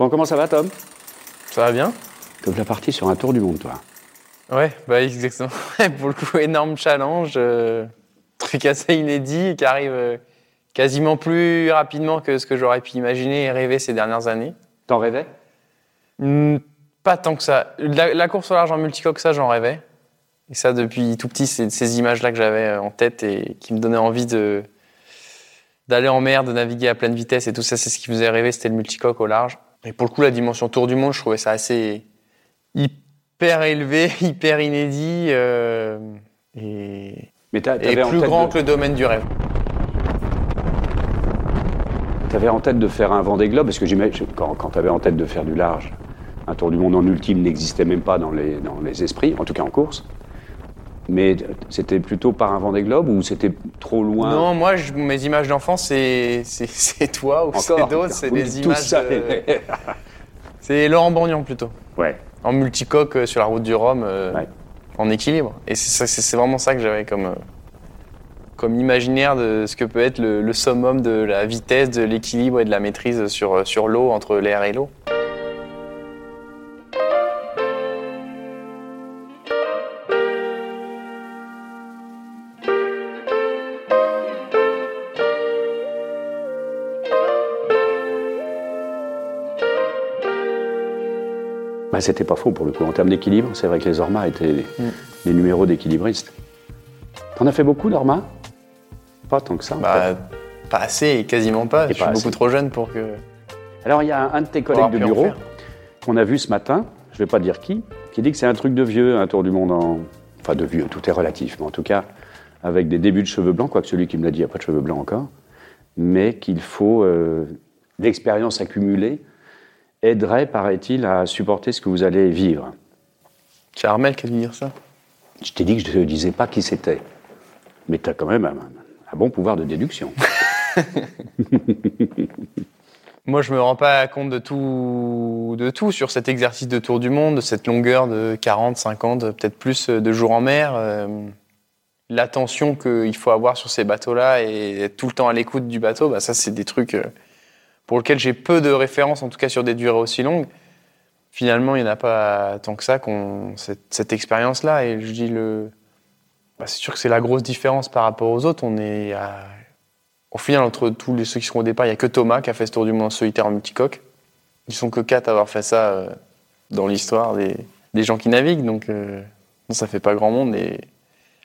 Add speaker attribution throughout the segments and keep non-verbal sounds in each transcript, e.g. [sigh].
Speaker 1: Bon, comment ça va, Tom?
Speaker 2: Ça va bien?
Speaker 1: Comme la partie sur un tour du monde, toi.
Speaker 2: Ouais, bah exactement. [laughs] Pour le coup, énorme challenge, euh, truc assez inédit qui arrive euh, quasiment plus rapidement que ce que j'aurais pu imaginer et rêver ces dernières années.
Speaker 1: T'en rêvais?
Speaker 2: Hmm, pas tant que ça. La, la course au large en multicoque, ça, j'en rêvais. Et ça, depuis tout petit, c'est ces images-là que j'avais euh, en tête et qui me donnaient envie de d'aller en mer, de naviguer à pleine vitesse et tout ça, c'est ce qui me faisait rêver, c'était le multicoque au large. Et pour le coup, la dimension tour du monde, je trouvais ça assez hyper élevé, [laughs] hyper inédit euh, et,
Speaker 1: Mais
Speaker 2: plus grand
Speaker 1: de-
Speaker 2: que le domaine du rêve.
Speaker 1: T'avais en tête de faire un Vendée Globe, parce que j'imagine, quand, quand t'avais en tête de faire du large, un tour du monde en ultime n'existait même pas dans les, dans les esprits, en tout cas en course. Mais c'était plutôt par un Vendée Globe ou c'était trop loin?
Speaker 2: Non, moi, je- mes images d'enfance, c'est c'est- [laughs] toi ou c'est d'autres, c'est des images. de- [laughs] C'est Laurent Bagnon plutôt.
Speaker 1: Ouais.
Speaker 2: En multicoque euh, sur la route du Rhum, euh,
Speaker 1: Ouais.
Speaker 2: en équilibre. Et c'est vraiment ça que j'avais comme, euh, comme imaginaire de ce que peut être le, le summum de la vitesse, de l'équilibre et de la maîtrise sur, sur l'eau, entre l'air et l'eau.
Speaker 1: C'était pas faux pour le coup. En termes d'équilibre, c'est vrai que les Ormas étaient les, les numéros d'équilibristes. T'en as fait beaucoup, l'Orma Pas tant que ça.
Speaker 2: Bah, pas assez et quasiment pas.
Speaker 1: Et
Speaker 2: je suis beaucoup trop jeune pour que.
Speaker 1: Alors, il y a un de tes collègues de bureau qu'on a vu ce matin, je vais pas dire qui, qui dit que c'est un truc de vieux, un tour du monde en. Enfin, de vieux, tout est relatif, mais en tout cas, avec des débuts de cheveux blancs, quoique celui qui me l'a dit n'a pas de cheveux blancs encore, mais qu'il faut. euh, L'expérience accumulée aiderait, paraît-il, à supporter ce que vous allez vivre.
Speaker 2: C'est Armel qui a dû dire ça.
Speaker 1: Je t'ai dit que je ne disais pas qui c'était, mais tu as quand même un, un bon pouvoir de déduction. [laughs]
Speaker 2: Moi, je me rends pas compte de tout, de tout sur cet exercice de tour du monde, de cette longueur de 40, 50, peut-être plus de jours en mer. euh, L'attention qu'il faut avoir sur ces bateaux-là et être tout le temps à l'écoute du bateau, bah ça, c'est des trucs euh, pour lesquels j'ai peu de références, en tout cas sur des durées aussi longues. Finalement, il n'y en a pas tant que ça qu'on cette, expérience-là. Et je dis le, bah, c'est sûr que c'est la grosse différence par rapport aux autres. On est à au final, entre tous les, ceux qui seront au départ, il n'y a que Thomas qui a fait ce tour du monde en solitaire en multicoque. Ils sont que quatre à avoir fait ça euh, dans l'histoire des, des gens qui naviguent, donc euh, ça fait pas grand monde. Et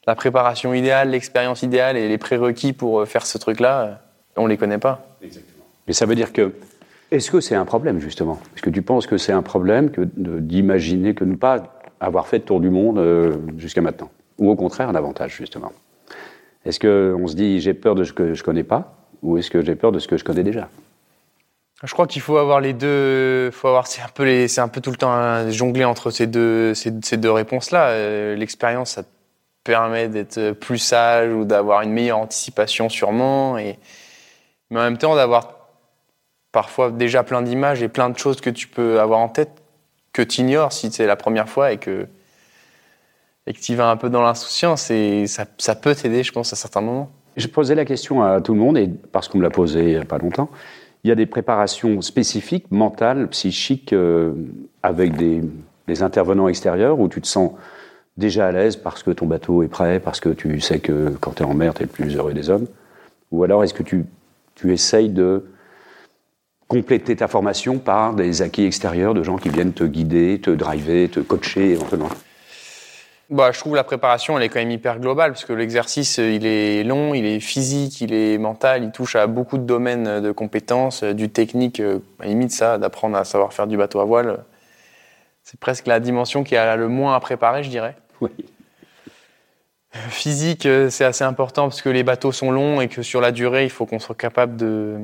Speaker 2: la préparation idéale, l'expérience idéale et les prérequis pour euh, faire ce truc-là, on les connaît pas.
Speaker 1: Mais ça veut dire que. Est-ce que c'est un problème, justement? Est-ce que tu penses que c'est un problème que d'imaginer que ne pas avoir fait de tour du monde euh, jusqu'à maintenant? Ou au contraire, un avantage, justement? Est-ce qu'on se dit j'ai peur de ce que je connais pas Ou est-ce que j'ai peur de ce que je connais déjà?
Speaker 2: Je crois qu'il faut avoir les deux. C'est un peu un peu tout le temps hein, jongler entre ces deux, ces deux réponses-là. Euh, L'expérience, ça te permet d'être plus sage ou d'avoir une meilleure anticipation sûrement, et mais en même temps d'avoir parfois déjà plein d'images et plein de choses que tu peux avoir en tête que tu ignores si c'est la première fois et que et que tu vas un peu dans l'insouciance et ça, ça peut t'aider, je pense, à certains moments.
Speaker 1: Je posais la question à tout le monde, et parce qu'on me l'a posé il n'y a pas longtemps, il y a des préparations spécifiques, mentales, psychiques, euh, avec des, des intervenants extérieurs où tu te sens déjà à l'aise parce que ton bateau est prêt, parce que tu sais que quand tu es en mer, tu es le plus heureux des hommes Ou alors est-ce que tu, tu essayes de compléter ta formation par des acquis extérieurs de gens qui viennent te guider, te driver, te coacher éventuellement
Speaker 2: Bah, je trouve la préparation, elle est quand même hyper globale, parce que l'exercice, euh, il est long, il est physique, il est mental, il touche à beaucoup de domaines euh, de compétences, euh, du technique, à limite ça, d'apprendre à savoir faire du bateau à voile. C'est presque la dimension qui a le moins à préparer, je dirais.
Speaker 1: Oui.
Speaker 2: Physique, c'est assez important parce que les bateaux sont longs et que sur la durée, il faut qu'on soit capable de,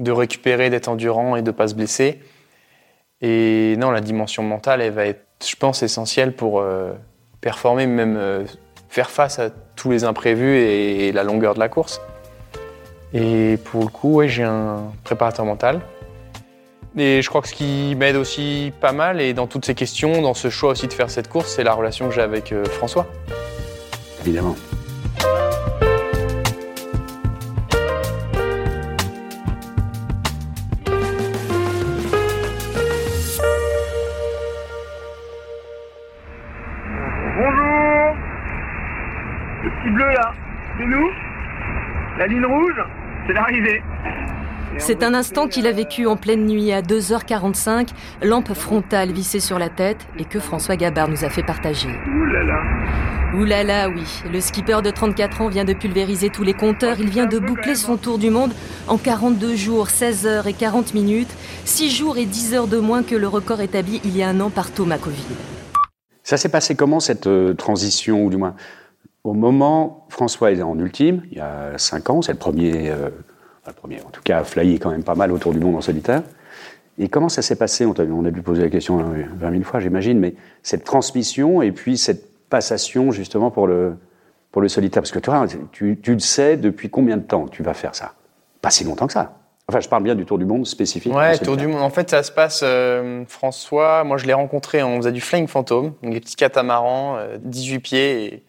Speaker 2: de récupérer, d'être endurant et de ne pas se blesser. Et non, la dimension mentale, elle va être, je pense, essentielle pour euh, performer, même euh, faire face à tous les imprévus et, la longueur de la course. Et pour le coup, j'ai un préparateur mental. Et je crois que ce qui m'aide aussi pas mal, et dans toutes ces questions, dans ce choix aussi de faire cette course, c'est la relation que j'ai avec euh, François.
Speaker 1: Évidemment.
Speaker 3: Ligne rouge, c'est l'arrivée.
Speaker 4: C'est un instant qu'il a vécu en pleine nuit à 2h45, lampe frontale vissée sur la tête et que François Gabard nous a fait partager.
Speaker 3: Ouh là là.
Speaker 4: Ouh là là, oui. Le skipper de 34 ans vient de pulvériser tous les compteurs. Il vient de boucler son tour du monde en 42 jours, 16 heures et 40 minutes. 6 jours et 10 heures de moins que le record établi il y a un an par Thomas Covid.
Speaker 1: Ça s'est passé comment cette euh, transition, ou du moins au moment, François est en ultime, il y a 5 ans, c'est le premier, euh, enfin, le premier, en tout cas, a flyé quand même pas mal autour du monde en solitaire. Et comment ça s'est passé? On, a dû poser la question euh, 20 000 fois, j'imagine, mais cette transmission et puis cette passation justement pour le, pour le solitaire? Parce que toi, tu, tu le sais depuis combien de temps que tu vas faire ça? Pas si longtemps que ça. Enfin, je parle bien du tour du monde spécifique.
Speaker 2: Ouais. Tour du Monde. En fait, ça se passe. euh, François, moi, je l'ai rencontré. On faisait du Flying Phantom, donc des petits catamarans, euh, 18 pieds. Et,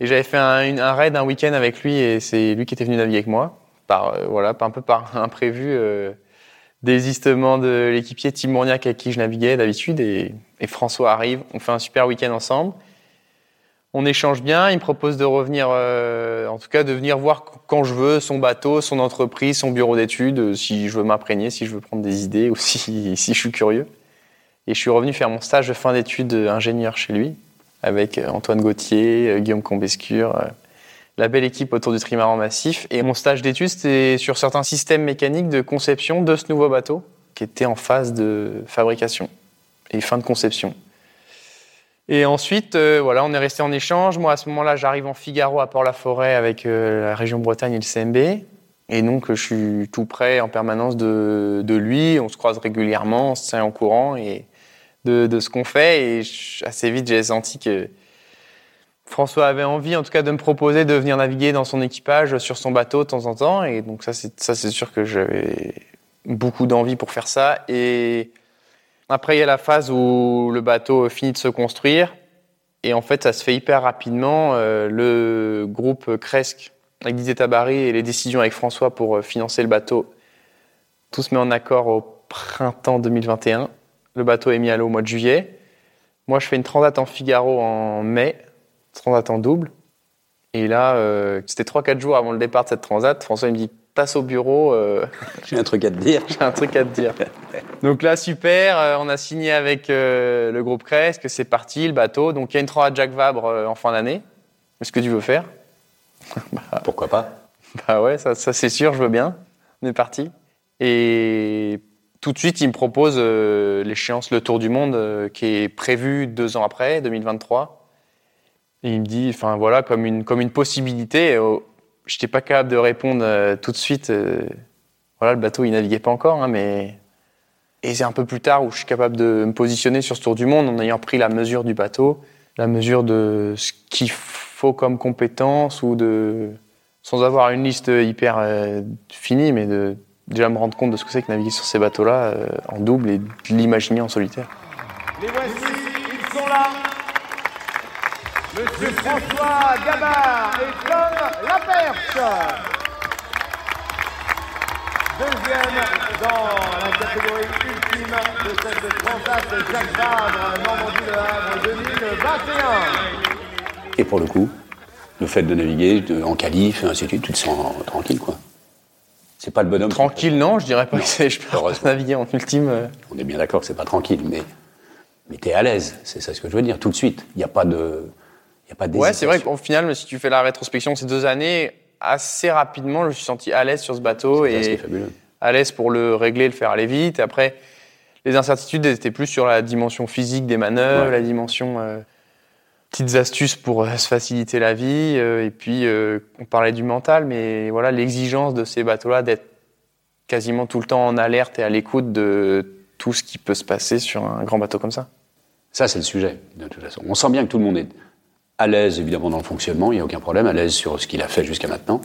Speaker 2: et j'avais fait un, raid un week-end avec lui, et c'est lui qui était venu naviguer avec moi. Euh, voilà, un peu par [laughs] imprévu, euh, désistement de l'équipier Tim Mourniac avec qui je naviguais d'habitude. Et, François arrive. On fait un super week-end ensemble. On échange bien. Il me propose de revenir, euh, en tout cas, de venir voir quand je veux son bateau, son entreprise, son bureau d'études, euh, si je veux m'imprégner, si je veux prendre des idées [laughs] ou si, je suis curieux. Et je suis revenu faire mon stage de fin d'études ingénieur chez lui, avec euh, Antoine Gauthier, euh, Guillaume Combescure, euh, la belle équipe autour du trimaran massif. Et mon stage d'études, c'était sur certains systèmes mécaniques de conception de ce nouveau bateau, qui était en phase de fabrication et fin de conception. Et ensuite, voilà, on est resté en échange. Moi, à ce moment-là, j'arrive en Figaro à Port-la-Forêt avec la région Bretagne et le CMB. Et donc, je suis tout près en permanence de, de lui. On se croise régulièrement, on se tient en courant et de, ce qu'on fait. Et assez vite, j'ai senti que François avait envie, en tout cas, de me proposer de venir naviguer dans son équipage sur son bateau de temps en temps. Et donc, ça, c'est sûr que j'avais beaucoup d'envie pour faire ça. Et après, il y a la phase où le bateau finit de se construire. Et en fait, ça se fait hyper rapidement. Euh, le groupe Cresc, avec Didier Tabary et les décisions avec François pour euh, financer le bateau, tout se met en accord au printemps 2021. Le bateau est mis à l'eau au mois de juillet. Moi, je fais une transat en Figaro en mai, transat en double. Et là, euh, c'était 3-4 jours avant le départ de cette transat. François il me dit passe au bureau. euh, [laughs]
Speaker 1: J'ai un truc à te dire.
Speaker 2: j'ai un truc à te dire. Donc là, super, euh, on a signé avec euh, le groupe Cresc, c'est parti, le bateau. Donc il y a une transat Jacques Vabre en fin d'année. Est-ce que tu veux faire [laughs]
Speaker 1: Pourquoi pas?
Speaker 2: Bah ouais, ça, ça, c'est sûr, je veux bien. On est parti. Et tout de suite, il me propose euh, l'échéance Le Tour du Monde euh, qui est prévu deux ans après, 2023. Et il me dit, enfin voilà, comme une, comme une possibilité. Je n'étais pas capable de répondre euh, tout de suite. euh, voilà, le bateau, il naviguait pas encore, hein, mais. Et c'est un peu plus tard où je suis capable de me positionner sur ce Tour du Monde en ayant pris la mesure du bateau, la mesure de ce qu'il faut comme compétence ou de sans avoir une liste hyper euh, finie, mais de déjà me rendre compte de ce que c'est que naviguer sur ces bateaux-là euh, en double et de l'imaginer en solitaire.
Speaker 3: Les voici, ils sont là. Monsieur François Gabard et Tom Laperche. Deuxième dans la catégorie ultime de cette transat Jacques Vabre, Normandie Le Havre 2021.
Speaker 1: Et pour le coup, le fait de naviguer de- en qualif, ainsi de suite, tu te sens tranquille, quoi. C'est pas le bonhomme.
Speaker 2: Tranquille, non, je dirais pas que c'est- je peux naviguer en ultime. euh.
Speaker 1: On est bien d'accord que c'est pas tranquille, mais, mais tu es à l'aise. C'est ça ce que je veux dire, tout de suite. Il n'y a pas de. Y a pas
Speaker 2: Ouais, c'est vrai qu'au final, si tu fais la rétrospection de ces deux années, assez rapidement, je me suis senti à l'aise sur ce bateau
Speaker 1: ça
Speaker 2: et
Speaker 1: fabuleux.
Speaker 2: à l'aise pour le régler, le faire aller vite. Et après, les incertitudes étaient plus sur la dimension physique des manœuvres,
Speaker 1: Ouais.
Speaker 2: la dimension euh, petites astuces pour euh, se faciliter la vie. euh, et puis, euh, on parlait du mental, mais voilà, l'exigence de ces bateaux-là d'être quasiment tout le temps en alerte et à l'écoute de tout ce qui peut se passer sur un grand bateau comme ça.
Speaker 1: Ça, c'est le sujet, de toute façon. On sent bien que tout le monde est à l'aise, évidemment, dans le fonctionnement, il n'y a aucun problème, à l'aise sur ce qu'il a fait jusqu'à maintenant.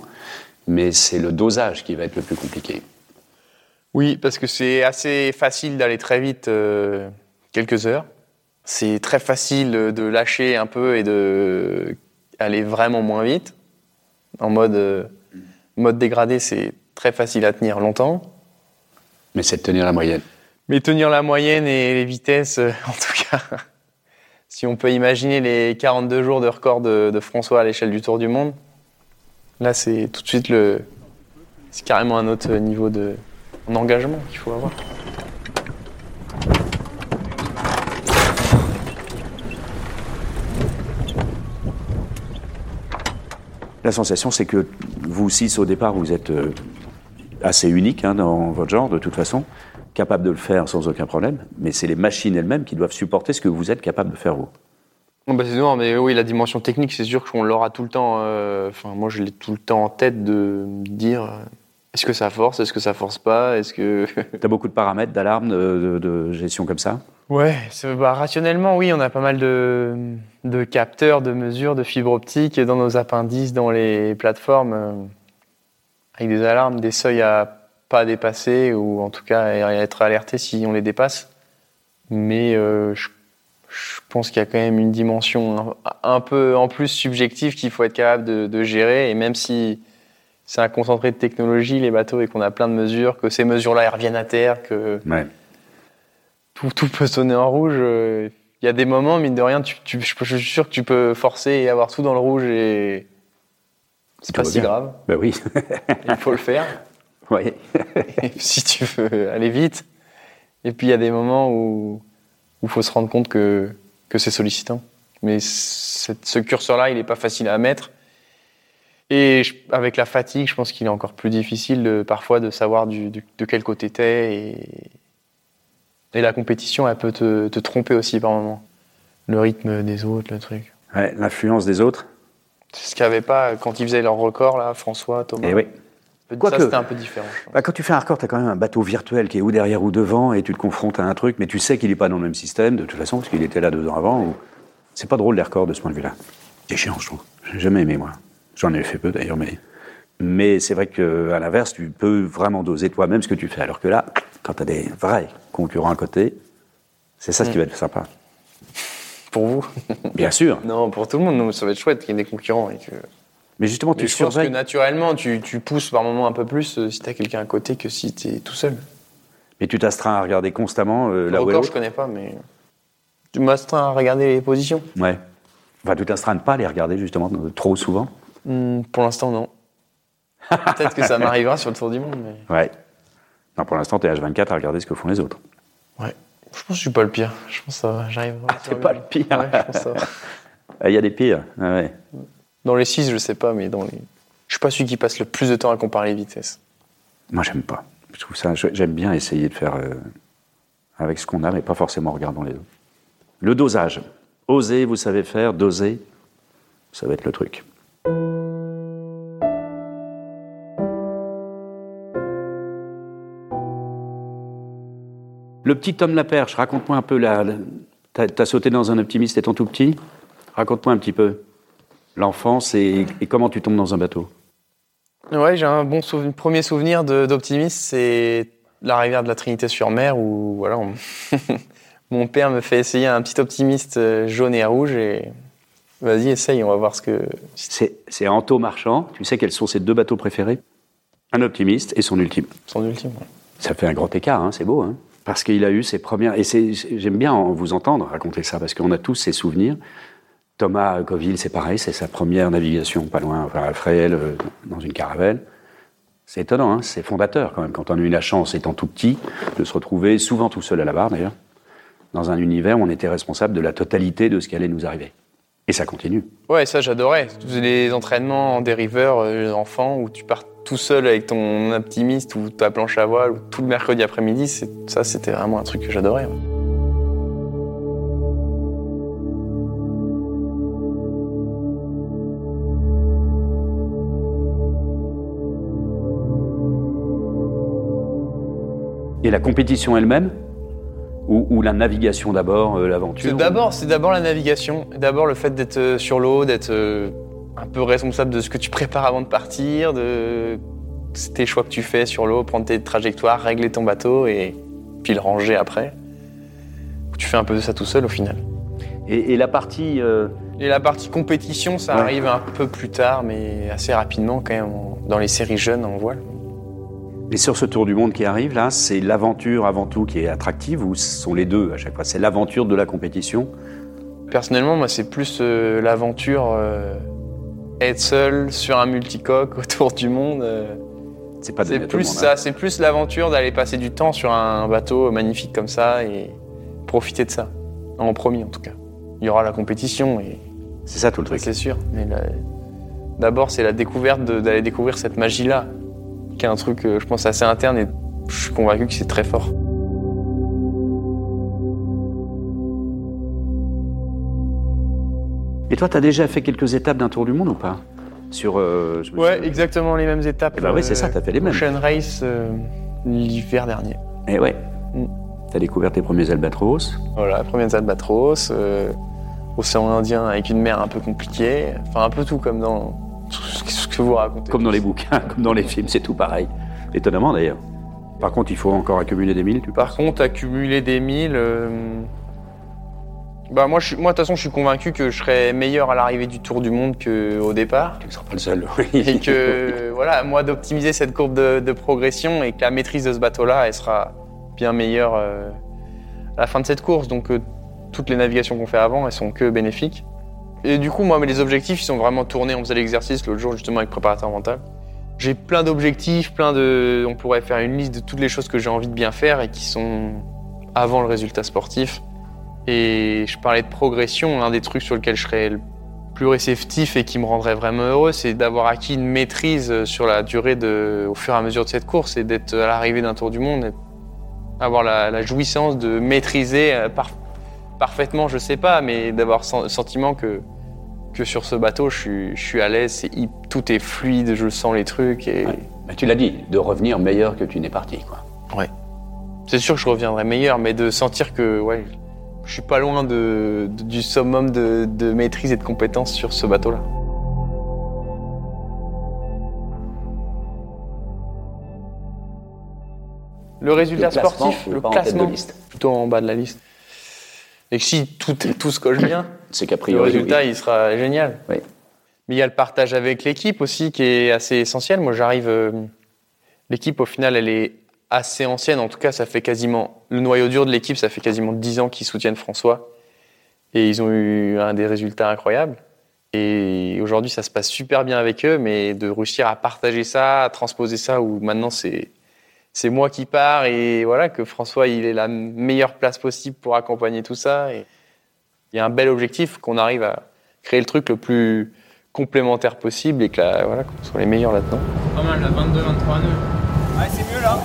Speaker 1: Mais c'est le dosage qui va être le plus compliqué.
Speaker 2: Oui, parce que c'est assez facile d'aller très vite euh, quelques heures. C'est très facile de lâcher un peu et de aller vraiment moins vite. En mode, euh, mode dégradé, c'est très facile à tenir longtemps.
Speaker 1: Mais c'est de tenir la moyenne.
Speaker 2: Mais tenir la moyenne et les vitesses, euh, [laughs] en tout cas, si on peut imaginer les 42 jours de record de, de François à l'échelle du Tour du Monde, là c'est tout de suite le, c'est carrément un autre niveau de en engagement qu'il faut avoir.
Speaker 1: La sensation, c'est que vous six, au départ, vous êtes euh, assez unique hein, dans votre genre, de toute façon, capable de le faire sans aucun problème, mais c'est les machines elles-mêmes qui doivent supporter ce que vous êtes capable de faire vous.
Speaker 2: Bon, bah, c'est mais oui, la dimension technique, c'est sûr qu'on l'aura tout le temps. euh, Enfin, moi, je l'ai tout le temps en tête de dire euh, est-ce que ça force, est-ce que ça force pas, est-ce que. [laughs]
Speaker 1: Tu as beaucoup de paramètres, d'alarmes, de, de- de gestion comme ça?
Speaker 2: Ouais, bah, rationnellement, oui, on a pas mal de, de capteurs, de mesures, de fibres optiques dans nos appendices, dans les plateformes, euh, avec des alarmes, des seuils à pas dépasser ou en tout cas à être alerté si on les dépasse. Mais euh, je, je pense qu'il y a quand même une dimension un, un peu en plus subjective qu'il faut être capable de, de gérer. Et même si c'est un concentré de technologie, les bateaux, et qu'on a plein de mesures, que ces mesures-là reviennent à terre, que
Speaker 1: Ouais.
Speaker 2: tout, tout peut sonner en rouge. euh, Il y a des moments, mine de rien, tu, tu- je, je suis sûr que tu peux forcer et avoir tout dans le rouge et c'est pas si
Speaker 1: bien.
Speaker 2: grave.
Speaker 1: Ben oui. [laughs]
Speaker 2: Il faut le faire [laughs]
Speaker 1: oui.
Speaker 2: si tu veux aller vite. Et puis il y a des moments où il faut se rendre compte que, que c'est sollicitant. Mais ce curseur-là, il n'est pas facile à mettre. Et je- avec la fatigue, je pense qu'il est encore plus difficile de- parfois de savoir du- du- de quel côté t'es. Et, et la compétition, elle peut te, te tromper aussi par moments. Le rythme des autres, le truc.
Speaker 1: Ouais, L'influence des autres
Speaker 2: C'est ce qu'il n'y avait pas quand ils faisaient leur record, là, François, Thomas.
Speaker 1: Eh oui.
Speaker 2: Ça,
Speaker 1: Quoique-
Speaker 2: c'était un peu différent.
Speaker 1: Bah, quand tu fais un record, tu as quand même un bateau virtuel qui est ou derrière ou devant et tu te confrontes à un truc, mais tu sais qu'il n'est pas dans le même système de toute façon parce qu'il était là deux ans avant. Ou... C'est pas drôle les records de ce point de vue-là. C'est chiant, je trouve. J'ai jamais aimé moi. J'en ai fait peu d'ailleurs, mais mais c'est vrai qu'à l'inverse, tu peux vraiment doser toi-même ce que tu fais. Alors que là, quand tu as des vrais concurrents à côté, c'est ça ce qui va être sympa.
Speaker 2: Pour vous?
Speaker 1: Bien sûr. [laughs]
Speaker 2: Non, pour tout le monde, non, ça va être chouette qu'il y ait des concurrents. Et que...
Speaker 1: Mais justement,
Speaker 2: Mais
Speaker 1: tu
Speaker 2: je pense que naturellement, tu, tu pousses par moment un peu plus euh, si tu as quelqu'un à côté que si tu es tout seul.
Speaker 1: Mais tu t'astreins à regarder constamment euh, là où
Speaker 2: Encore, je connais pas, mais. Tu m'astreins à regarder les positions
Speaker 1: Ouais. Enfin, tu t'astreins à ne pas les regarder justement trop souvent?
Speaker 2: Hmm, Pour l'instant, non. [laughs] Peut-être que ça m'arrivera sur le tour du monde, mais.
Speaker 1: Ouais. Non, pour l'instant, tu es H24 à regarder ce que font les autres.
Speaker 2: Ouais. Je pense que je suis pas le pire. Je pense que. J'arrive. [laughs]
Speaker 1: t'es pas le pire.
Speaker 2: Ouais, je pense ça.
Speaker 1: Ah, [laughs] Il y a des pires. Ah ouais.
Speaker 2: Dans les 6, je sais pas, mais dans les. Je suis pas celui qui passe le plus de temps à comparer les vitesses.
Speaker 1: Moi, j'aime pas. Je trouve ça. J'aime bien essayer de faire euh, avec ce qu'on a, mais pas forcément en regardant les autres. Le dosage. Oser, vous savez faire. Doser, ça va être le truc. Le petit Tom Laperche, raconte-moi un peu la. la- T'as t'as sauté dans un optimiste étant tout petit? Raconte-moi un petit peu l'enfance et, et comment tu tombes dans un bateau.
Speaker 2: Ouais, j'ai un bon souvenir, premier souvenir de- d'optimisme, c'est la rivière de la Trinité-sur-Mer où voilà, on- [laughs] mon père me fait essayer un petit optimiste euh, jaune et rouge et vas-y, essaye, on va voir ce que.
Speaker 1: C'est c'est Anto Marchand. Tu sais quels sont ses deux bateaux préférés? Un optimiste et son ultime.
Speaker 2: Son ultime. ouais.
Speaker 1: Ça fait un grand écart, hein, c'est beau. Hein parce qu'il a eu ses premières. Et j'aime bien en- vous entendre raconter ça, parce qu'on a tous ces souvenirs. Thomas Coville, c'est pareil, c'est sa première navigation, pas loin, enfin, à Fréhel, euh, dans une caravelle. C'est étonnant, hein, c'est fondateur quand même, quand on a eu la chance, étant tout petit, de se retrouver, souvent tout seul à la barre d'ailleurs, dans un univers où on était responsable de la totalité de ce qui allait nous arriver. Et ça continue.
Speaker 2: Ouais, ça j'adorais. Les entraînements en dériveur euh, enfant où tu pars tout seul avec ton optimiste ou ta planche à voile ou tout le mercredi après-midi, ça c'était vraiment un truc que j'adorais. ouais.
Speaker 1: Et la compétition elle-même? Ou, ou la navigation d'abord, euh, l'aventure?
Speaker 2: C'est d'abord, c'est d'abord la navigation, d'abord le fait d'être euh, sur l'eau, d'être euh, un peu responsable de ce que tu prépares avant de partir, de tes choix que tu fais sur l'eau, prendre tes trajectoires, régler ton bateau et puis le ranger après. Tu fais un peu de ça tout seul au final.
Speaker 1: Et, et la partie. euh,
Speaker 2: Et la partie compétition, ça
Speaker 1: Ouais.
Speaker 2: arrive un peu plus tard, mais assez rapidement quand même dans les séries jeunes en voile.
Speaker 1: Et sur ce tour du monde qui arrive, là, c'est l'aventure avant tout qui est attractive ou ce sont les deux à chaque fois? C'est l'aventure de la compétition?
Speaker 2: Personnellement, moi, c'est plus euh, l'aventure, euh, être seul sur un multicoque [laughs] autour du monde. euh,
Speaker 1: C'est pas
Speaker 2: c'est plus
Speaker 1: monde,
Speaker 2: ça,
Speaker 1: hein.
Speaker 2: c'est plus l'aventure d'aller passer du temps sur un bateau magnifique comme ça et profiter de ça. En premier, en tout cas. Il y aura la compétition et
Speaker 1: C'est ça tout le truc.
Speaker 2: c'est sûr. Mais la- d'abord, c'est la découverte d'aller découvrir cette magie-là, qui est un truc, euh, je pense, assez interne et je suis convaincu que c'est très fort.
Speaker 1: Et toi, tu as déjà fait quelques étapes d'un tour du monde ou pas Sur. euh,
Speaker 2: Ouais, exactement les mêmes étapes.
Speaker 1: Ben oui, c'est ça, t'as fait les mêmes.
Speaker 2: Ocean Race euh, l'hiver dernier.
Speaker 1: Eh ouais.
Speaker 2: Mm.
Speaker 1: T'as découvert tes premiers albatros.
Speaker 2: Voilà, premiers albatros, euh, océan Indien avec une mer un peu compliquée, enfin un peu tout comme dans tout ce que vous racontez.
Speaker 1: Comme dans les bouquins, [laughs] comme dans les films, c'est tout pareil. Étonnamment d'ailleurs. Par contre, il faut encore accumuler des milles, tu
Speaker 2: Par contre, accumuler des milles. euh, Bah moi, de toute façon, je suis convaincu que je serais meilleur à l'arrivée du Tour du Monde qu'au départ.
Speaker 1: Tu ne seras pas le seul.
Speaker 2: Et que, voilà, moi, d'optimiser cette courbe de, de progression et que la maîtrise de ce bateau-là, elle sera bien meilleure euh, à la fin de cette course. Donc, euh, toutes les navigations qu'on fait avant, elles sont que bénéfiques. Et du coup, moi, les objectifs, ils sont vraiment tournés. On faisait l'exercice l'autre jour, justement, avec préparateur mental. J'ai plein d'objectifs, plein de. On pourrait faire une liste de toutes les choses que j'ai envie de bien faire et qui sont avant le résultat sportif. Et je parlais de progression. L'un des trucs sur lesquels je serais le plus réceptif et qui me rendrait vraiment heureux, c'est d'avoir acquis une maîtrise sur la durée de, au fur et à mesure de cette course et d'être à l'arrivée d'un tour du monde, et avoir la, la jouissance de maîtriser euh, par- parfaitement, je sais pas, mais d'avoir le sentiment que, que sur ce bateau, je suis, je suis à l'aise, tout est fluide, je sens les trucs et
Speaker 1: Ouais. Bah, tu l'as dit, de revenir meilleur que tu n'es parti. Quoi.
Speaker 2: c'est sûr que je reviendrai meilleur, mais de sentir que ouais, je suis pas loin de, de- du summum de, de maîtrise et de compétence sur ce bateau-là. Le résultat sportif, le classement,
Speaker 1: liste
Speaker 2: plutôt en bas de la liste. Et que si tout, tout se coche bien, [coughs]
Speaker 1: C'est
Speaker 2: le résultat
Speaker 1: oui.
Speaker 2: il sera génial.
Speaker 1: Oui.
Speaker 2: Mais il y a le partage avec l'équipe aussi qui est assez essentiel. Moi j'arrive, euh, l'équipe au final elle est assez ancienne. En tout cas ça fait quasiment le noyau dur de l'équipe, ça fait quasiment 10 ans qu'ils soutiennent François et ils ont eu un des résultats incroyables. Et aujourd'hui ça se passe super bien avec eux, mais de réussir à partager ça, à transposer ça, où maintenant c'est c'est moi qui pars et voilà que François il est la meilleure place possible pour accompagner tout ça. Et il y a un bel objectif qu'on arrive à créer le truc le plus complémentaire possible et que la- voilà qu'on soit les meilleurs là-dedans.
Speaker 5: Pas mal, là, 22, 23 nœuds. Ouais, c'est mieux là.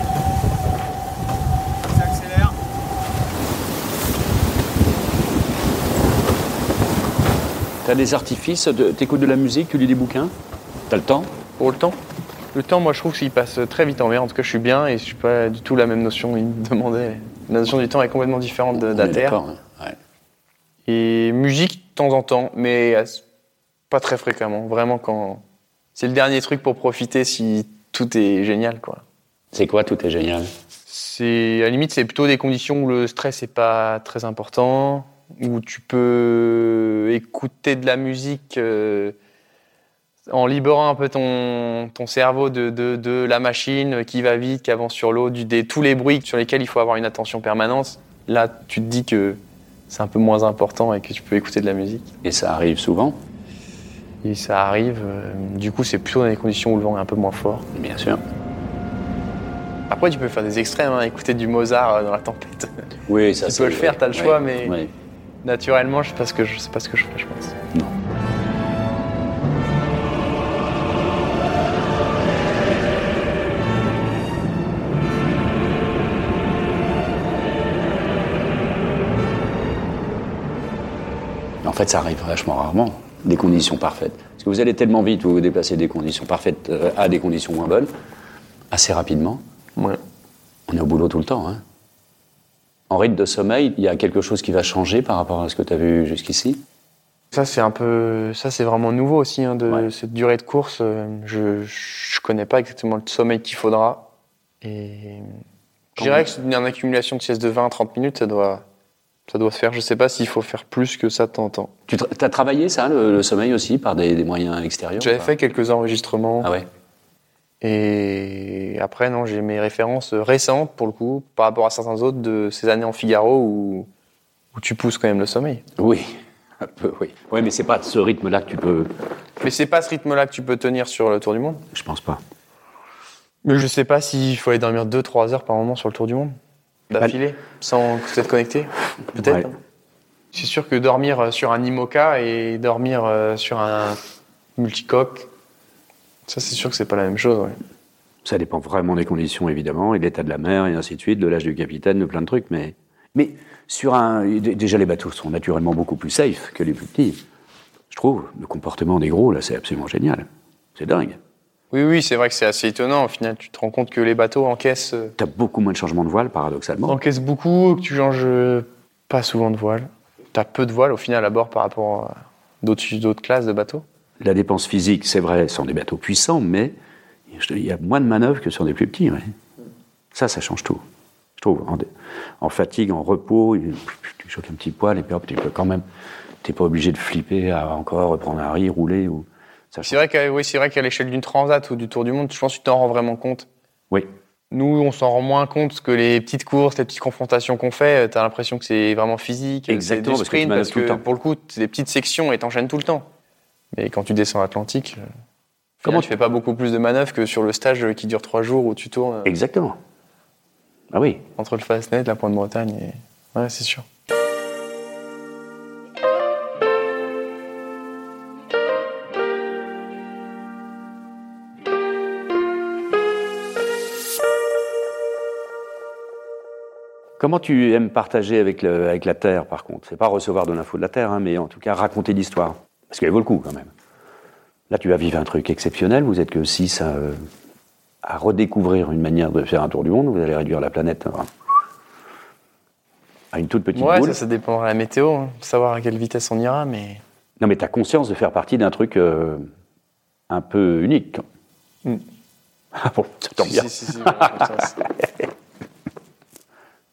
Speaker 1: T'as des artifices, t'écoutes de la musique, tu lis des bouquins? T'as le temps?
Speaker 2: Pour le temps, le temps, moi je trouve qu'il passe très vite en mer. En tout cas, je suis bien et je suis pas du tout la même notion. Il me demandait. La notion du temps est complètement différente de, de la Terre.
Speaker 1: hein. Ouais.
Speaker 2: Et musique de temps en temps, mais pas très fréquemment. Vraiment quand c'est le dernier truc pour profiter si tout est génial, quoi.
Speaker 1: C'est quoi, tout est génial?
Speaker 2: C'est à la limite, c'est plutôt des conditions où le stress n'est pas très important, où tu peux écouter de la musique euh, en libérant un peu ton, ton cerveau de, de, de la machine qui va vite, qui avance sur l'eau, du- des tous les bruits sur lesquels il faut avoir une attention permanente. Là, tu te dis que c'est un peu moins important et que tu peux écouter de la musique.
Speaker 1: Et ça arrive souvent,
Speaker 2: Et ça arrive. euh, du coup, c'est plutôt dans des conditions où le vent est un peu moins fort.
Speaker 1: bien sûr.
Speaker 2: Après, tu peux faire des extrêmes, hein, écouter du Mozart euh, dans la tempête.
Speaker 1: Oui, ça [laughs]
Speaker 2: Tu peux le faire, t'as le choix, mais-
Speaker 1: ouais.
Speaker 2: Naturellement, je sais pas ce que je sais pas ce que je ferais, je pense.
Speaker 1: Non. En fait, ça arrive vachement rarement, des conditions parfaites. Parce que vous allez tellement vite, vous vous déplacez des conditions parfaites euh, à des conditions moins bonnes, assez rapidement.
Speaker 2: Ouais.
Speaker 1: On est au boulot tout le temps. Hein. En rythme de sommeil, il y a quelque chose qui va changer par rapport à ce que tu as vu jusqu'ici?
Speaker 2: Ça, c'est un peu, ça, c'est vraiment nouveau aussi, hein, de
Speaker 1: Ouais.
Speaker 2: cette durée de course. euh, Je, je connais pas exactement le sommeil qu'il faudra. Et je dirais que c'est une accumulation de sieste de 20 à 30 minutes, ça doit, ça doit se faire. Je sais pas s'il faut faire plus que ça de temps en temps.
Speaker 1: Tu as travaillé ça, le, le sommeil aussi, par des, des moyens extérieurs
Speaker 2: J'avais fait quelques enregistrements.
Speaker 1: Ah ouais?
Speaker 2: Et après, non, j'ai mes références récentes, pour le coup, par rapport à certains autres de ces années en Figaro où, où tu pousses quand même le sommeil.
Speaker 1: Oui. Un peu, oui. Oui, mais c'est pas ce rythme-là que tu peux.
Speaker 2: Mais c'est pas ce rythme-là que tu peux tenir sur le Tour du Monde.
Speaker 1: Je pense pas.
Speaker 2: Mais je sais pas s'il faut aller dormir 2-3 heures par moment sur le Tour du Monde. D'affilée, sans s'être connecté. Peut-être.
Speaker 1: Ouais.
Speaker 2: hein. C'est sûr que dormir euh, sur un IMOCA et dormir euh, sur un multicoque, ça c'est sûr que c'est pas la même chose. ouais.
Speaker 1: Ça dépend vraiment des conditions, évidemment, et de l'état de la mer, et ainsi de suite, de l'âge du capitaine, de plein de trucs. Mais, mais sur un. Déjà, les bateaux sont naturellement beaucoup plus safe que les plus petits. Je trouve. Le comportement des gros, là, c'est absolument génial. C'est dingue.
Speaker 2: Oui, oui, c'est vrai que c'est assez étonnant. Au final, tu te rends compte que les bateaux encaissent, euh,
Speaker 1: T'as beaucoup moins de changements de voile, paradoxalement.
Speaker 2: encaissent beaucoup, que tu changes euh, pas souvent de voile. T'as peu de voile au final à bord par rapport à d'autres classes de bateaux.
Speaker 1: La dépense physique, c'est vrai, sont des bateaux puissants, mais il y a moins de manœuvres que sur des plus petits. ouais. Ça, ça change tout. Je trouve. En, en fatigue, en repos, tu choques un petit poil et puis hop, tu peux quand même. T'es pas obligé de flipper à encore prendre un riz, rouler ou. Ça
Speaker 2: C'est vrai qu'à oui, c'est vrai qu'à l'échelle d'une transat ou du Tour du Monde, je pense que tu t'en rends vraiment compte.
Speaker 1: Oui.
Speaker 2: Nous, on s'en rend moins compte parce que les petites courses, les petites confrontations qu'on fait, tu as l'impression que c'est vraiment physique. c'est
Speaker 1: Exactement,
Speaker 2: du
Speaker 1: parce que
Speaker 2: sprint, parce
Speaker 1: tout le
Speaker 2: que
Speaker 1: temps.
Speaker 2: pour le coup, c'est des petites sections et t'enchaînes tout le temps. Mais quand tu descends l'Atlantique, euh,
Speaker 1: Comment
Speaker 2: tu fais pas beaucoup plus de manœuvres que sur le stage qui dure trois jours où tu tournes euh,
Speaker 1: Exactement. Ah oui.
Speaker 2: entre le Fastnet, la Pointe Bretagne et... Ouais, c'est sûr.
Speaker 1: Comment tu aimes partager avec, le- avec la Terre, par contre? C'est pas recevoir de l'info de la Terre, hein, mais en tout cas raconter l'histoire. Parce qu'elle vaut le coup, quand même. Là, tu vas vivre un truc exceptionnel. Vous êtes que 6 à, à redécouvrir une manière de faire un tour du monde. Vous allez réduire la planète hein, à une toute petite
Speaker 2: Ouais,
Speaker 1: boule.
Speaker 2: ça, ça dépendra de la météo, hein, savoir à quelle vitesse on ira, mais...
Speaker 1: Non, mais tu as conscience de faire partie d'un truc euh, un peu unique.
Speaker 2: Mm. [laughs]
Speaker 1: Ah bon, ça tombe
Speaker 2: Si,
Speaker 1: bien.
Speaker 2: si, si.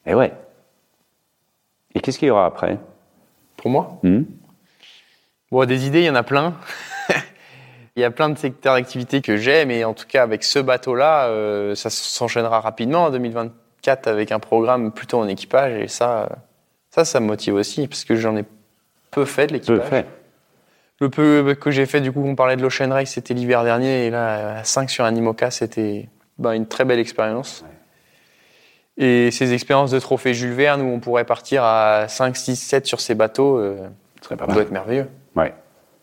Speaker 1: Et [laughs] ouais. Et qu'est-ce qu'il y aura après?
Speaker 2: Pour moi?
Speaker 1: Hmm?
Speaker 2: Bon, des idées, il y en a plein. [laughs] il y a plein de secteurs d'activité que j'aime, et en tout cas, avec ce bateau-là, euh, ça s'enchaînera rapidement en 2024 avec un programme plutôt en équipage, et ça, euh, ça, ça me motive aussi, parce que j'en ai peu fait de
Speaker 1: Peu
Speaker 2: l'équipage.
Speaker 1: fait.
Speaker 2: Le peu que j'ai fait, du coup, on parlait de l'Ocean Race, c'était l'hiver dernier, et là, à 5 sur un IMOCA, c'était ben, une très belle expérience. Et ces expériences de trophée Jules Verne, où on pourrait partir à 5, 6, 7 sur ces bateaux, euh,
Speaker 1: Ce serait pas
Speaker 2: ça doit
Speaker 1: mal.
Speaker 2: être merveilleux
Speaker 1: Ouais.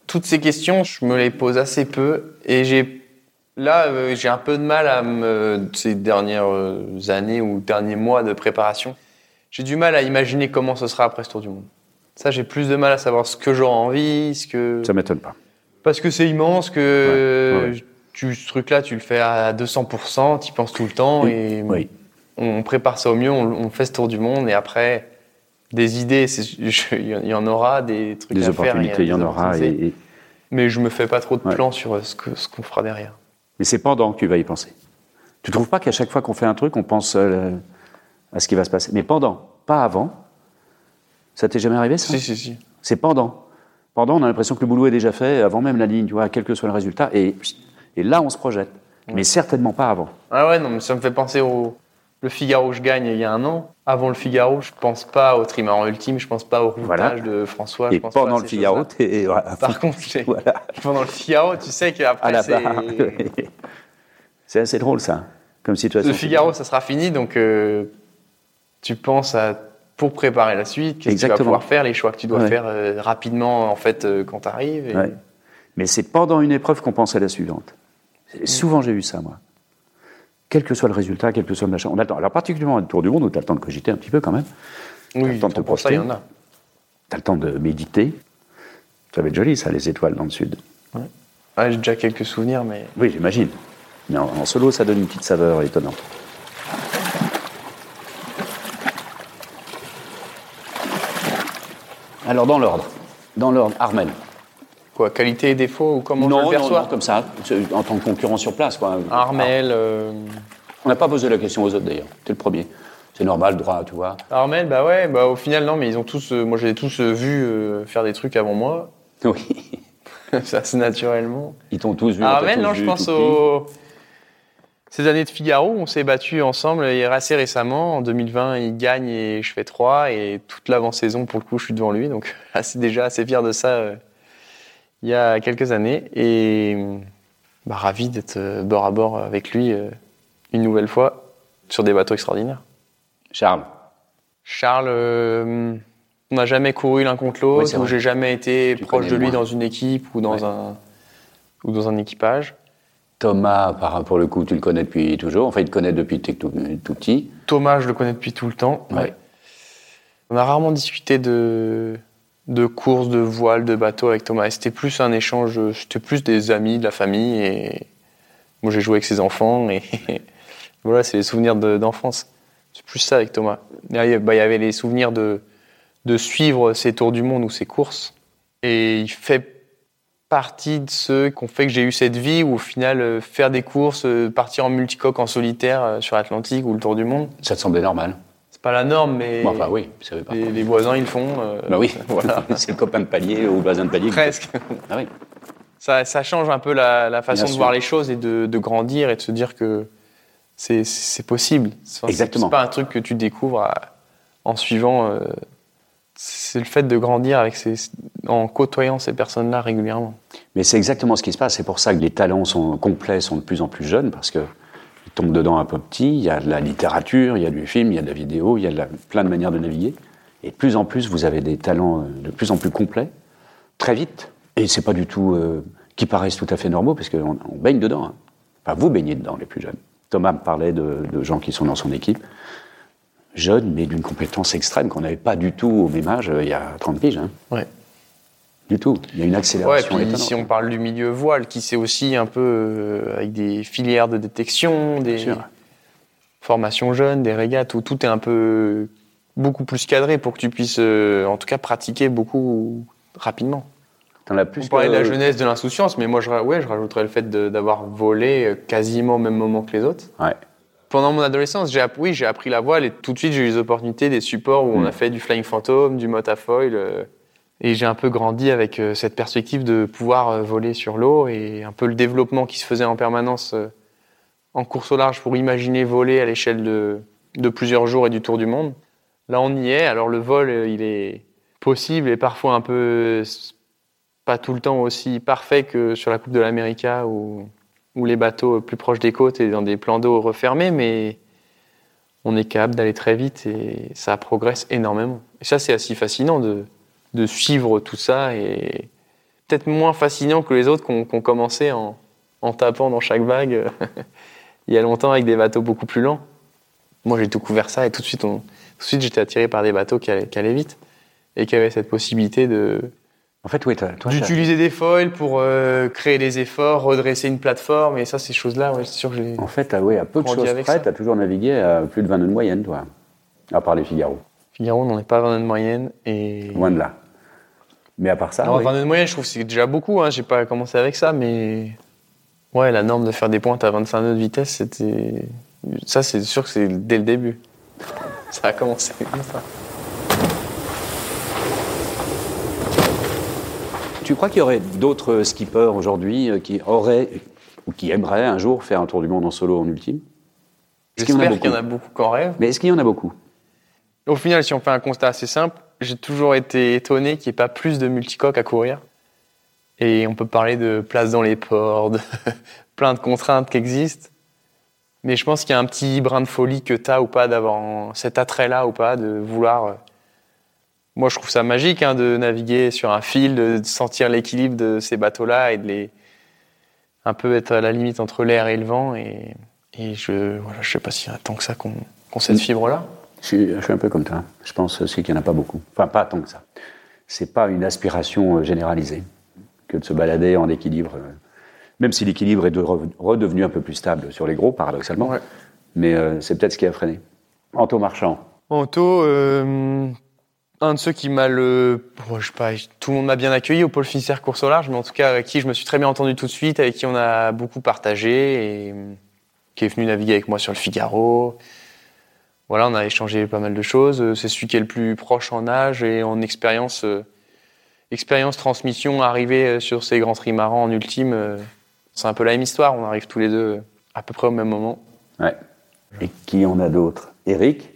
Speaker 2: toutes ces questions, je me les pose assez peu. Et j'ai là, euh, j'ai un peu de mal à me ces dernières euh, années ou derniers mois de préparation. J'ai du mal à imaginer comment ce sera après ce tour du monde. Ça, j'ai plus de mal à savoir ce que j'aurai envie, ce que
Speaker 1: Ça m'étonne pas.
Speaker 2: parce que c'est immense que
Speaker 1: Ouais, ouais.
Speaker 2: tu ce truc-là, tu le fais à 200%, tu y penses tout le temps et
Speaker 1: oui.
Speaker 2: on prépare ça au mieux, on, on fait ce tour du monde et après des idées, [laughs] il y en aura, des trucs
Speaker 1: Des
Speaker 2: à faire,
Speaker 1: opportunités, il y en
Speaker 2: des
Speaker 1: aura.
Speaker 2: opportunités.
Speaker 1: Et, et-
Speaker 2: Mais je me fais pas trop de
Speaker 1: Ouais.
Speaker 2: plans sur euh, ce que ce qu'on fera derrière.
Speaker 1: Mais c'est pendant que tu vas y penser. Tu trouves pas qu'à chaque fois qu'on fait un truc, on pense euh, à ce qui va se passer Mais pendant, pas avant. Ça t'est jamais arrivé, ça?
Speaker 2: Si, si, si.
Speaker 1: C'est pendant. Pendant, on a l'impression que le boulot est déjà fait, avant même la ligne, tu vois, quel que soit le résultat. Et, et là, on se projette. Mais certainement pas avant.
Speaker 2: Ah ouais, non, mais ça me fait penser au le Figaro je gagne il y a un an. Avant le Figaro, je pense pas au trimaran ultime, je pense pas au routage
Speaker 1: Voilà.
Speaker 2: de François.
Speaker 1: et
Speaker 2: je pense pas
Speaker 1: pendant
Speaker 2: à
Speaker 1: le Figaro, voilà.
Speaker 2: Par contre, [laughs]
Speaker 1: Voilà, [laughs]
Speaker 2: pendant le Figaro, tu sais qu'après c'est.
Speaker 1: C'est assez drôle, ça, comme situation.
Speaker 2: le Figaro, ça sera fini, donc euh, tu penses à pour préparer la suite, qu'est-ce que tu vas pouvoir faire, les choix que tu dois
Speaker 1: Ouais.
Speaker 2: faire euh, rapidement en fait euh, quand tu arrives.
Speaker 1: Ouais. Mais c'est pendant une épreuve qu'on pense à la suivante.
Speaker 2: Mm.
Speaker 1: Souvent, j'ai eu ça, moi. Quel que soit le résultat, quel que soit le machin. On a le temps. Alors, particulièrement le Tour du Monde, où tu as le temps de cogiter un petit peu quand même.
Speaker 2: Oui,
Speaker 1: le temps de te
Speaker 2: pour ça, il y en
Speaker 1: projeter.
Speaker 2: a.
Speaker 1: Tu as le temps de méditer. Ça va être joli, ça, les étoiles dans le sud.
Speaker 2: Ouais, J'ai déjà quelques souvenirs, mais
Speaker 1: Oui, j'imagine. Mais en, en solo, ça donne une petite saveur étonnante. Alors, dans l'ordre. Dans l'ordre, Armel.
Speaker 2: Quoi, qualité et défaut ou comment je
Speaker 1: non,
Speaker 2: le
Speaker 1: non,
Speaker 2: perçois
Speaker 1: non, comme ça, en tant que concurrent sur place. Quoi.
Speaker 2: Armel, euh,
Speaker 1: On n'a pas posé la question aux autres d'ailleurs. T'es le premier. C'est normal, droit, tu vois.
Speaker 2: Armel, bah ouais, bah au final non, mais ils ont tous, euh, moi j'ai tous euh, vu euh, faire des trucs avant moi, [laughs]
Speaker 1: Oui. [laughs]
Speaker 2: ça c'est naturellement.
Speaker 1: Ils t'ont tous vu. on
Speaker 2: Armel, non, je pense
Speaker 1: tout
Speaker 2: au. ces années de Figaro, on s'est battu ensemble et assez récemment. En 2020, il gagne et je fais 3. Et toute l'avant-saison, pour le coup, je suis devant lui. Donc, [laughs] c'est déjà assez fier de ça il y a quelques années. Et bah, ravi d'être euh, bord à bord avec lui euh, une nouvelle fois sur des bateaux extraordinaires.
Speaker 1: Charles,
Speaker 2: Charles, euh, on n'a jamais couru l'un contre
Speaker 1: Oui,
Speaker 2: l'autre,
Speaker 1: c'est
Speaker 2: ou
Speaker 1: vrai.
Speaker 2: j'ai jamais été
Speaker 1: Tu
Speaker 2: proche de lui
Speaker 1: moins.
Speaker 2: dans une équipe ou dans,
Speaker 1: Ouais.
Speaker 2: un, ou dans un équipage.
Speaker 1: Thomas, par, pour le coup, tu le connais depuis toujours. Enfin, il te connaît depuis que tu es tout, tout petit.
Speaker 2: Thomas, je le connais depuis tout le temps.
Speaker 1: Ouais.
Speaker 2: On a rarement discuté de, de courses, de voiles, de bateaux avec Thomas. C'était plus un échange, c'était plus des amis, de la famille. Et moi, j'ai joué avec ses enfants. Et [laughs] voilà, c'est les souvenirs de- d'enfance. C'est plus ça avec Thomas. Bah, il y avait les souvenirs de, de suivre ses tours du monde ou ses courses. Et il fait partie de ceux qui ont fait que j'ai eu cette vie où, au final, euh, faire des courses, euh, partir en multicoque en solitaire euh, sur l'Atlantique ou le tour du monde,
Speaker 1: Ça te semblait normal?
Speaker 2: Pas la norme, mais
Speaker 1: Bon, Enfin, oui, ça veut pas.
Speaker 2: les, les voisins, ils le font. euh,
Speaker 1: Bah oui, [laughs]
Speaker 2: Voilà. [laughs]
Speaker 1: c'est le copain de palier ou le voisin de palier.
Speaker 2: Presque. [laughs]
Speaker 1: Ah oui.
Speaker 2: Ça, ça change un peu la, la façon
Speaker 1: Bien
Speaker 2: de
Speaker 1: sûr.
Speaker 2: voir les choses et de, de grandir et de se dire que c'est- possible. Enfin,
Speaker 1: Exactement.
Speaker 2: C'est pas un truc que tu découvres à- en suivant. euh, c'est le fait de grandir avec ces, en côtoyant ces personnes-là régulièrement.
Speaker 1: Mais c'est exactement ce qui se passe. C'est pour ça que les talents sont complets sont de plus en plus jeunes parce que ils tombent dedans un peu petits. Il y a de la littérature, il y a du film, il y a de la vidéo, il y a plein de manières de naviguer. Et de plus en plus, vous avez des talents euh, de plus en plus complets, très vite. Et c'est pas du tout euh, qui paraissent tout à fait normaux parce qu'on on baigne dedans. hein. Enfin, vous baignez dedans, les plus jeunes. Thomas me parlait de, gens qui sont dans son équipe, jeunes, mais d'une compétence extrême qu'on n'avait pas du tout au même âge euh, il y a 30 piges. hein. Du tout. Il y a une
Speaker 2: Ouais,
Speaker 1: accélération
Speaker 2: puis
Speaker 1: étonnante.
Speaker 2: si on parle du milieu voile, qui c'est aussi un peu euh, avec des filières de détection, des formations jeunes, des régates, où tout est un peu beaucoup plus cadré pour que tu puisses, euh, en tout cas, pratiquer beaucoup rapidement.
Speaker 1: T'en as plus
Speaker 2: On parlait de la jeunesse, de l'insouciance, mais moi, je, ouais, je rajouterais le fait d'avoir volé euh, quasiment au même moment que les autres.
Speaker 1: Ouais.
Speaker 2: Pendant mon adolescence, j'ai oui, j'ai appris la voile et tout de suite, j'ai eu les opportunités des supports où on
Speaker 1: Mm.
Speaker 2: a fait du flying phantom, du motafoil. euh, et j'ai un peu grandi avec euh, cette perspective de pouvoir euh, voler sur l'eau et un peu le développement qui se faisait en permanence euh, en course au large pour imaginer voler à l'échelle de, plusieurs jours et du tour du monde. Là, on y est. Alors, le vol, il est possible et parfois un peu pas tout le temps aussi parfait que sur la Coupe de l'América où, où les bateaux plus proches des côtes et dans des plans d'eau refermés, mais on est capable d'aller très vite et ça progresse énormément. Et ça, c'est assez fascinant de, de suivre tout ça et peut-être moins fascinant que les autres qui ont, commencé en, en tapant dans chaque vague euh, [laughs] il y a longtemps avec des bateaux beaucoup plus lents. Moi, j'ai découvert ça et tout de suite, on- tout de suite j'étais attiré par des bateaux qui allaient, qui allaient vite et qui avaient cette possibilité de,
Speaker 1: En fait, oui, toi, toi, t'as-
Speaker 2: D'utiliser des foils pour euh, créer des efforts, redresser une plateforme, et ça, ces choses-là, ouais, c'est sûr que j'ai.
Speaker 1: En fait, ouais, à peu de choses près, tu as toujours navigué à plus de 20 nœuds de moyenne, toi. À part les Figaro.
Speaker 2: Figaro, on n'en est pas à 20 nœuds de moyenne. Et...
Speaker 1: Loin de là. Mais à part ça,
Speaker 2: Alors,
Speaker 1: oui.
Speaker 2: 20 nœuds de moyenne, je trouve que c'est déjà beaucoup. Hein. J'ai pas commencé avec ça, mais. Ouais, la norme de faire des pointes à 25 nœuds de vitesse, c'était. Ça, c'est sûr que c'est dès le début. ça a commencé comme ça.
Speaker 1: Tu crois qu'il y aurait d'autres skippers aujourd'hui euh, qui auraient ou qui aimeraient un jour faire un tour du monde en solo en ultime? Est-ce qu'il y en a
Speaker 2: J'espère qu'il y en
Speaker 1: beaucoup
Speaker 2: a beaucoup qui en rêvent.
Speaker 1: Mais est-ce qu'il y en a beaucoup?
Speaker 2: Au final, si on fait un constat assez simple, j'ai toujours été étonné qu'il n'y ait pas plus de multicoques à courir. Et on peut parler de place dans les ports, de [laughs] plein de contraintes qui existent. Mais je pense qu'il y a un petit brin de folie que tu as ou pas d'avoir cet attrait-là ou pas, de vouloir. euh, Moi, je trouve ça magique hein, de naviguer sur un fil, de sentir l'équilibre de ces bateaux-là et de les. un peu être à la limite entre l'air et le vent. Et, et je voilà, je sais pas s'il y a tant que ça qu'on qu'on cette fibre-là.
Speaker 1: Je suis, je suis un peu comme toi. Je pense aussi qu'il n'y en a pas beaucoup. Enfin, pas tant que ça. C'est pas une aspiration euh, généralisée que de se balader en équilibre. euh, Même si l'équilibre est de- redevenu un peu plus stable sur les gros, paradoxalement.
Speaker 2: Ouais.
Speaker 1: Mais euh, c'est peut-être ce qui a freiné. Anto Marchand.
Speaker 2: Anto, euh, un de ceux qui m'a le. bon, je sais pas, tout le monde m'a bien accueilli au Pôle Finistère Course au Large, mais en tout cas avec qui je me suis très bien entendu tout de suite, avec qui on a beaucoup partagé et qui est venu naviguer avec moi sur le Figaro. Voilà, on a échangé pas mal de choses. Euh, C'est celui qui est le plus proche en âge et en expérience. euh, expérience, transmission, arriver euh, sur ces grands trimarans en ultime. euh, C'est un peu la même histoire. On arrive tous les deux à peu près au même moment.
Speaker 1: Ouais. Et qui en a d'autres? Eric?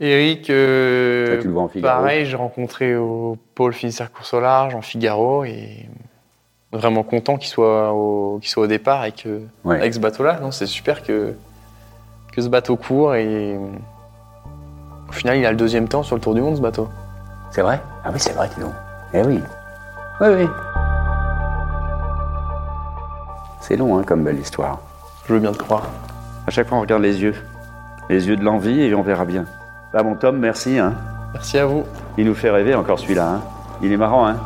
Speaker 2: Eric, euh,
Speaker 1: Ça, tu le vois en Figaro.
Speaker 2: pareil, j'ai rencontré au pôle Finistère Course au large en Figaro et vraiment content qu'il soit au, soit au départ avec,
Speaker 1: Ouais.
Speaker 2: avec ce bateau-là. C'est super que, que ce bateau court et au final, il a le deuxième temps sur le Tour du Monde, ce bateau.
Speaker 1: C'est vrai? Ah oui, c'est vrai, dis donc. Eh oui. Oui, oui. C'est long, hein, comme belle histoire.
Speaker 2: Je veux bien te croire.
Speaker 1: À chaque fois, on regarde les yeux. Les yeux de l'envie et on verra bien. Bah, mon Tom, merci. Hein.
Speaker 2: Merci à vous.
Speaker 1: Il nous fait rêver encore celui-là. Hein. Il est marrant, hein